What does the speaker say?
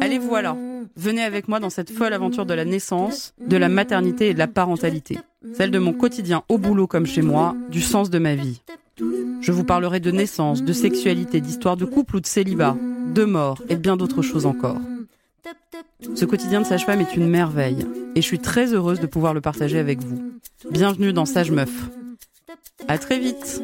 Allez voilà, venez avec moi dans cette folle aventure de la naissance, de la maternité et de la parentalité, celle de mon quotidien au boulot comme chez moi, du sens de ma vie. Je vous parlerai de naissance, de sexualité, d'histoire de couple ou de célibat, de mort et de bien d'autres choses encore. Ce quotidien de sage-femme est une merveille et je suis très heureuse de pouvoir le partager avec vous. Bienvenue dans Sage Meuf. À très vite.